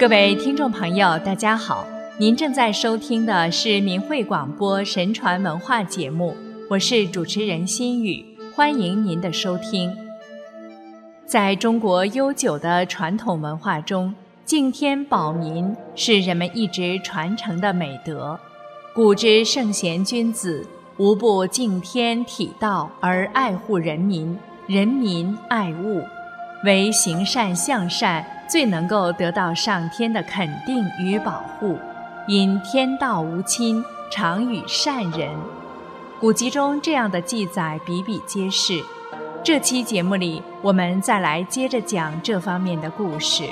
各位听众朋友，大家好，您正在收听的是明慧广播神传文化节目，我是主持人心雨，欢迎您的收听。在中国悠久的传统文化中，敬天保民是人们一直传承的美德。古之圣贤君子，无不敬天体道而爱护人民，人民爱物。为行善向善，最能够得到上天的肯定与保护。因天道无亲，常与善人。古籍中这样的记载比比皆是。这期节目里，我们再来接着讲这方面的故事。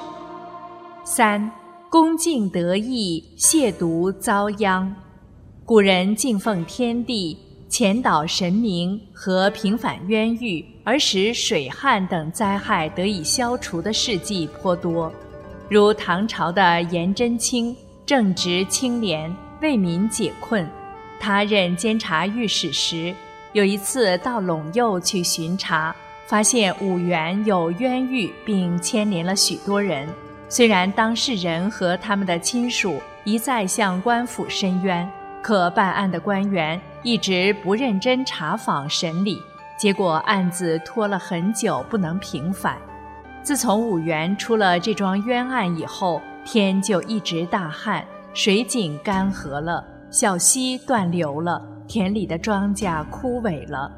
三，恭敬得意，亵渎遭殃。古人敬奉天地。前导神明和平反冤狱，而使水旱等灾害得以消除的事迹颇多，如唐朝的颜真卿正直清廉，为民解困。他任监察御史时，有一次到陇右去巡查，发现五原有冤狱，并牵连了许多人。虽然当事人和他们的亲属一再向官府申冤。可办案的官员一直不认真查访审理，结果案子拖了很久不能平反。自从五原出了这桩冤案以后，天就一直大旱，水井干涸了，小溪断流了，田里的庄稼枯萎了。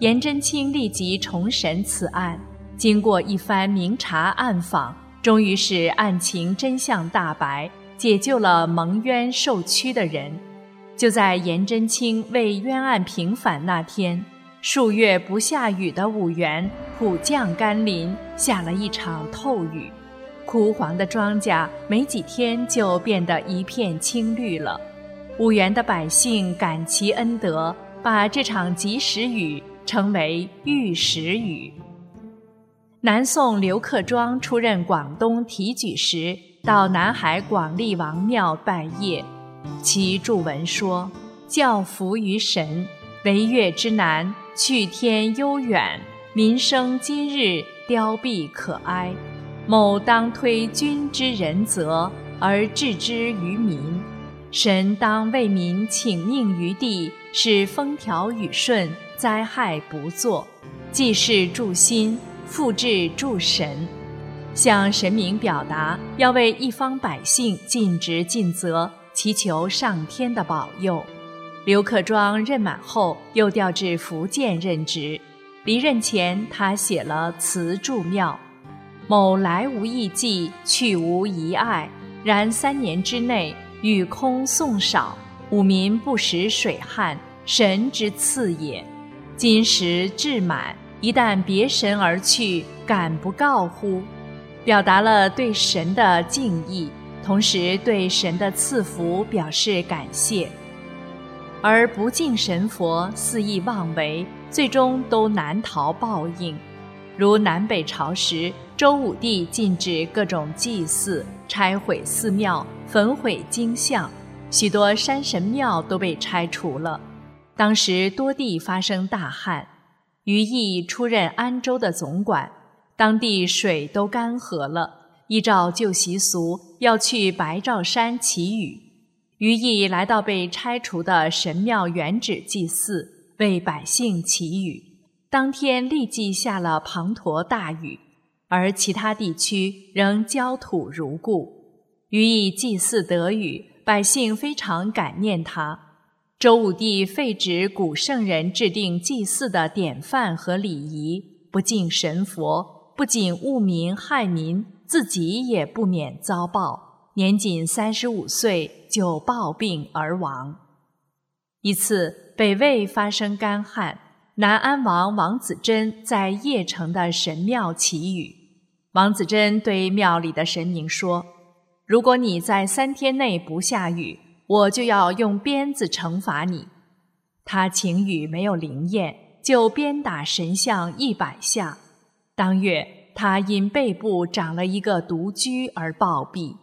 颜真卿立即重审此案，经过一番明察暗访，终于使案情真相大白，解救了蒙冤受屈的人。就在颜真卿为冤案平反那天，数月不下雨的五原普降甘霖，下了一场透雨，枯黄的庄稼没几天就变得一片青绿了。五原的百姓感其恩德，把这场及时雨称为玉石雨。南宋刘克庄出任广东提举时，到南海广利王庙拜谒。其著文说：“教服于神，为越之难，去天悠远，民生今日凋敝可哀。某当推君之仁泽，而置之于民。神当为民请命于地，使风调雨顺，灾害不作。济世助心，复治助神，向神明表达要为一方百姓尽职尽责。”祈求上天的保佑。刘克庄任满后，又调至福建任职。离任前，他写了词祝庙：“某来无异迹，去无遗爱。然三年之内，雨空送少，吾民不食水旱，神之赐也。今时至满，一旦别神而去，敢不告乎？”表达了对神的敬意。同时对神的赐福表示感谢，而不敬神佛、肆意妄为，最终都难逃报应。如南北朝时，周武帝禁止各种祭祀，拆毁寺庙，焚毁经像，许多山神庙都被拆除了。当时多地发生大旱，于毅出任安州的总管，当地水都干涸了。依照旧习俗，要去白兆山祈雨。于毅来到被拆除的神庙原址祭祀，为百姓祈雨。当天立即下了滂沱大雨，而其他地区仍焦土如故。于毅祭祀得雨，百姓非常感念他。周武帝废止古圣人制定祭祀的典范和礼仪，不敬神佛，不仅误民害民。自己也不免遭报，年仅三十五岁就暴病而亡。一次，北魏发生干旱，南安王王子珍在邺城的神庙祈雨。王子珍对庙里的神明说：“如果你在三天内不下雨，我就要用鞭子惩罚你。”他请雨没有灵验，就鞭打神像一百下。当月。他因背部长了一个独居而暴毙，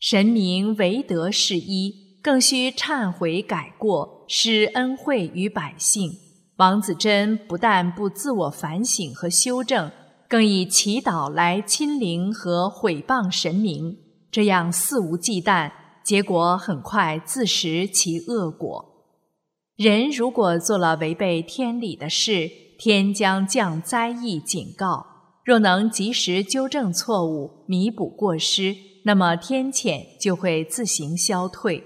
神明唯德是一，更需忏悔改过，施恩惠于百姓。王子贞不但不自我反省和修正，更以祈祷来亲临和毁谤神明，这样肆无忌惮，结果很快自食其恶果。人如果做了违背天理的事，天将降灾异警告。若能及时纠正错误，弥补过失，那么天谴就会自行消退。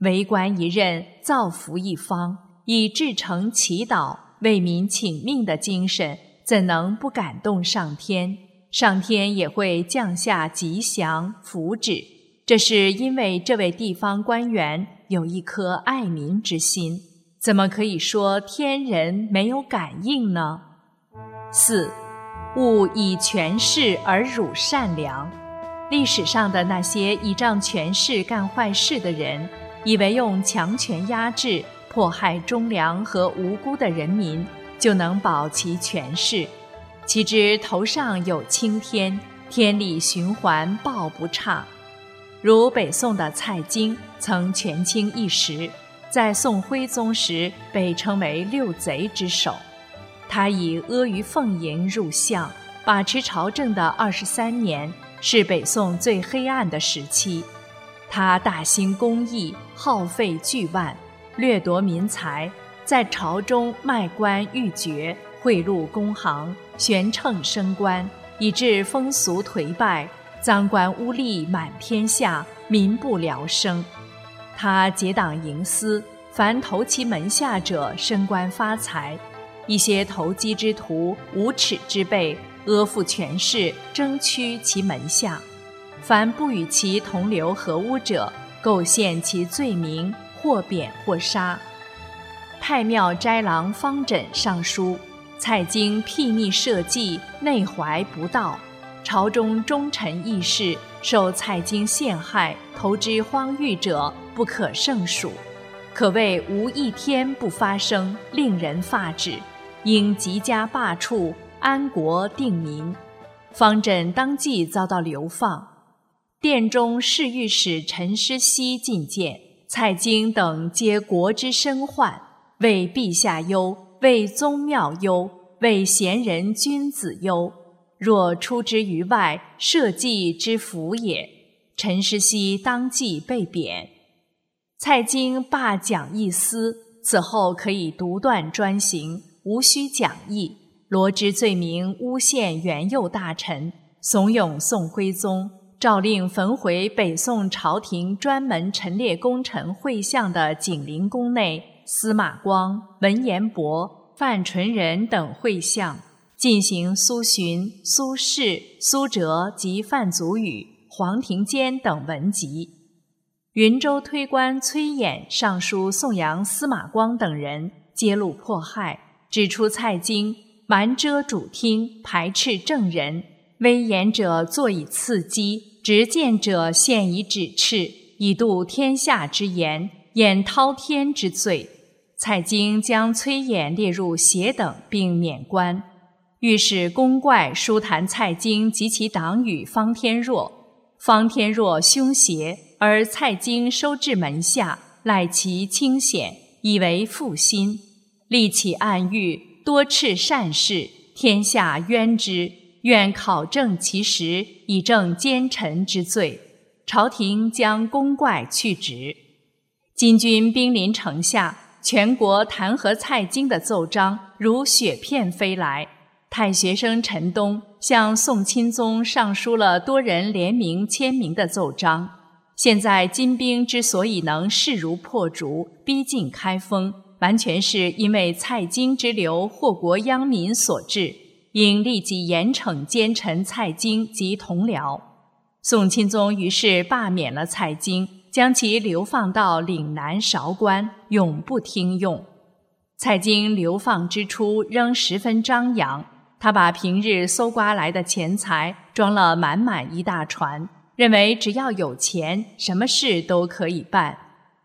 为官一任，造福一方，以至诚祈祷、为民请命的精神，怎能不感动上天？上天也会降下吉祥福祉。这是因为这位地方官员有一颗爱民之心，怎么可以说天人没有感应呢？四。勿以权势而辱善良。历史上的那些倚仗权势干坏事的人，以为用强权压制、迫害忠良和无辜的人民，就能保其权势。岂知头上有青天，天理循环报不差。如北宋的蔡京，曾权倾一时，在宋徽宗时被称为六贼之首。他以阿谀奉迎入相，把持朝政的二十三年是北宋最黑暗的时期。他大兴公益，耗费巨万，掠夺民财，在朝中卖官鬻爵，贿赂公行，悬秤升官，以致风俗颓败，赃官污吏满天下，民不聊生。他结党营私，凡投其门下者升官发财。一些投机之徒、无耻之辈，阿附权势，争趋其门下；凡不与其同流合污者，构陷其罪名，或贬或杀。太庙斋郎方枕上书：蔡京睥睨社稷，内怀不道，朝中忠臣义士受蔡京陷害，投之荒域者不可胜数，可谓无一天不发生，令人发指。应即加罢黜，安国定民。方枕当即遭到流放。殿中侍御史陈师熙进谏，蔡京等皆国之身患，为陛下忧，为宗庙忧，为贤人君子忧。若出之于外，社稷之福也。陈师熙当即被贬。蔡京罢讲义司，此后可以独断专行。无需讲义，罗织罪名诬陷元佑大臣，怂恿宋徽宗诏令焚毁北宋朝廷专门陈列功臣绘像的景陵宫内司马光、文彦博、范纯仁等绘像，进行苏洵、苏轼、苏辙及范祖禹、黄庭坚等文集。云州推官崔琰上书颂扬司马光等人，揭露迫害。指出蔡京瞒遮主听，排斥正人，威严者坐以刺激，执剑者现以指斥，以度天下之言，掩滔天之罪。蔡京将崔琰列入邪等，并免官。御史公怪书谈蔡京及其党羽方天若，方天若凶邪，而蔡京收至门下，赖其清显，以为负心。立起暗狱，多斥善事，天下冤之。愿考证其实，以正奸臣之罪。朝廷将公怪去职。金军兵临城下，全国弹劾蔡京的奏章如雪片飞来。太学生陈东向宋钦宗上书了多人联名签名的奏章。现在金兵之所以能势如破竹，逼近开封。完全是因为蔡京之流祸国殃民所致，应立即严惩奸臣蔡京及同僚。宋钦宗于是罢免了蔡京，将其流放到岭南韶关，永不听用。蔡京流放之初仍十分张扬，他把平日搜刮来的钱财装了满满一大船，认为只要有钱，什么事都可以办。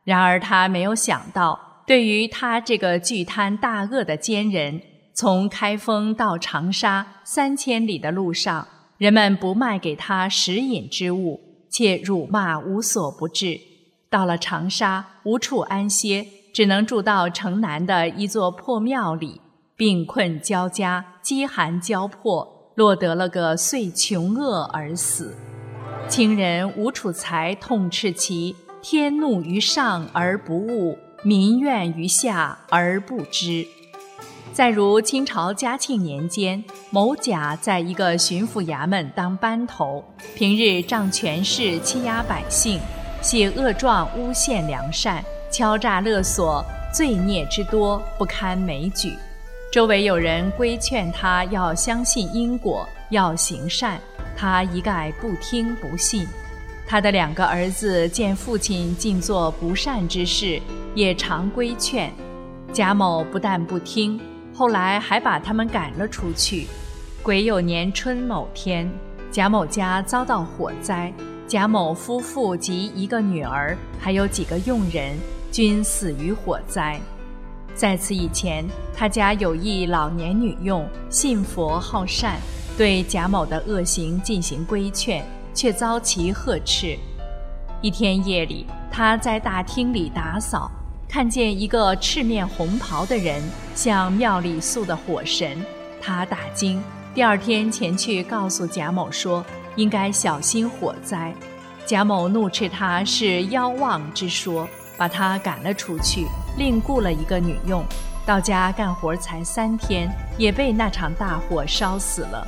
然而他没有想到。对于他这个巨贪大恶的奸人，从开封到长沙三千里的路上，人们不卖给他食饮之物，且辱骂无所不至。到了长沙，无处安歇，只能住到城南的一座破庙里，病困交加，饥寒交迫，落得了个遂穷饿而死。清人吴楚才痛斥其“天怒于上而不悟，民怨于下而不知”。再如清朝嘉庆年间，某甲在一个巡抚衙门当班头，平日仗权势欺压百姓，写恶状诬陷良善，敲诈勒索，罪孽之多不堪枚举。周围有人规劝他要相信因果，要行善，他一概不听不信。他的两个儿子见父亲尽做不善之事，也常规劝，贾某不但不听。后来还把他们赶了出去。癸酉年春某天，贾某家遭到火灾，贾某夫妇及一个女儿，还有几个佣人，均死于火灾。在此以前，他家有一老年女佣，信佛好善，对贾某的恶行进行规劝，却遭其呵斥。一天夜里，他在大厅里打扫。看见一个赤面红袍的人向庙里塑的火神，他大惊。第二天前去告诉贾某说，应该小心火灾。贾某怒斥他是妖妄之说，把他赶了出去，另雇了一个女佣。到家干活才三天，也被那场大火烧死了。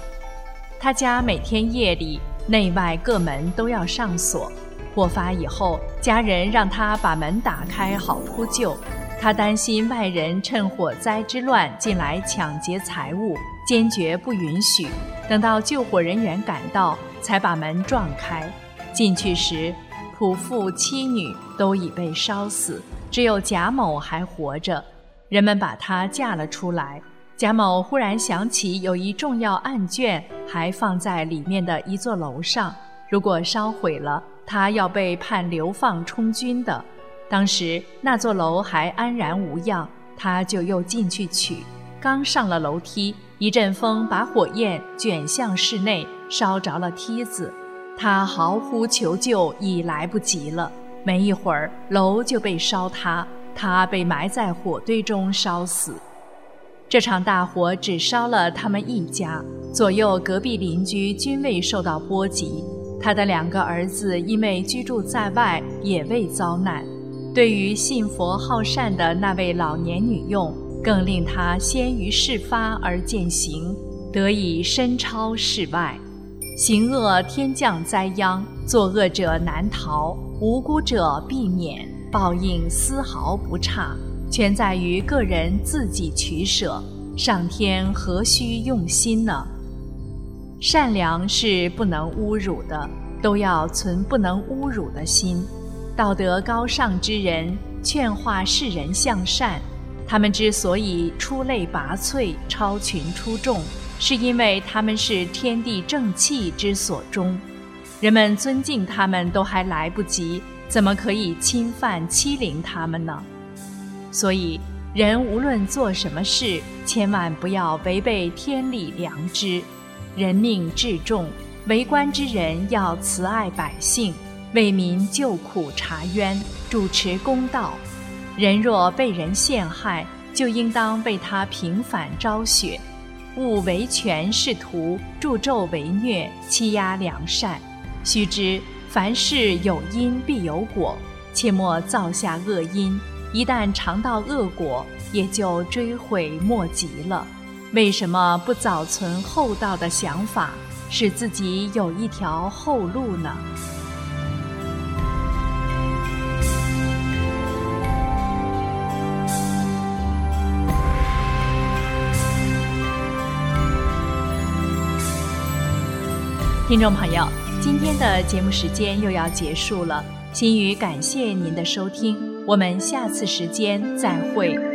他家每天夜里内外各门都要上锁。火发以后，家人让他把门打开，好扑救。他担心外人趁火灾之乱进来抢劫财物，坚决不允许。等到救火人员赶到，才把门撞开。进去时，仆妇妻女都已被烧死，只有贾某还活着。人们把他架了出来。贾某忽然想起有一重要案卷还放在里面的一座楼上，如果烧毁了。他要被判流放充军的，当时那座楼还安然无恙，他就又进去取。刚上了楼梯，一阵风把火焰卷向室内，烧着了梯子。他嚎呼求救，已来不及了。没一会儿，楼就被烧塌，他被埋在火堆中烧死。这场大火只烧了他们一家，左右隔壁邻居均未受到波及。他的两个儿子因为居住在外，也未遭难。对于信佛好善的那位老年女佣，更令他先于事发而见行，得以身超世外。行恶天降灾殃，作恶者难逃，无辜者避免，报应丝毫不差，全在于个人自己取舍。上天何须用心呢？善良是不能侮辱的，都要存不能侮辱的心。道德高尚之人劝化世人向善，他们之所以出类拔萃、超群出众，是因为他们是天地正气之所终。人们尊敬他们都还来不及，怎么可以侵犯欺凌他们呢？所以，人无论做什么事，千万不要违背天理良知。人命至重，为官之人要慈爱百姓，为民救苦查冤，主持公道。人若被人陷害，就应当为他平反昭雪，勿为权势图，助纣为虐，欺压良善。须知凡事有因必有果，切莫造下恶因，一旦尝到恶果，也就追悔莫及了。为什么不早存厚道的想法，使自己有一条后路呢？听众朋友，今天的节目时间又要结束了，心语感谢您的收听，我们下次时间再会。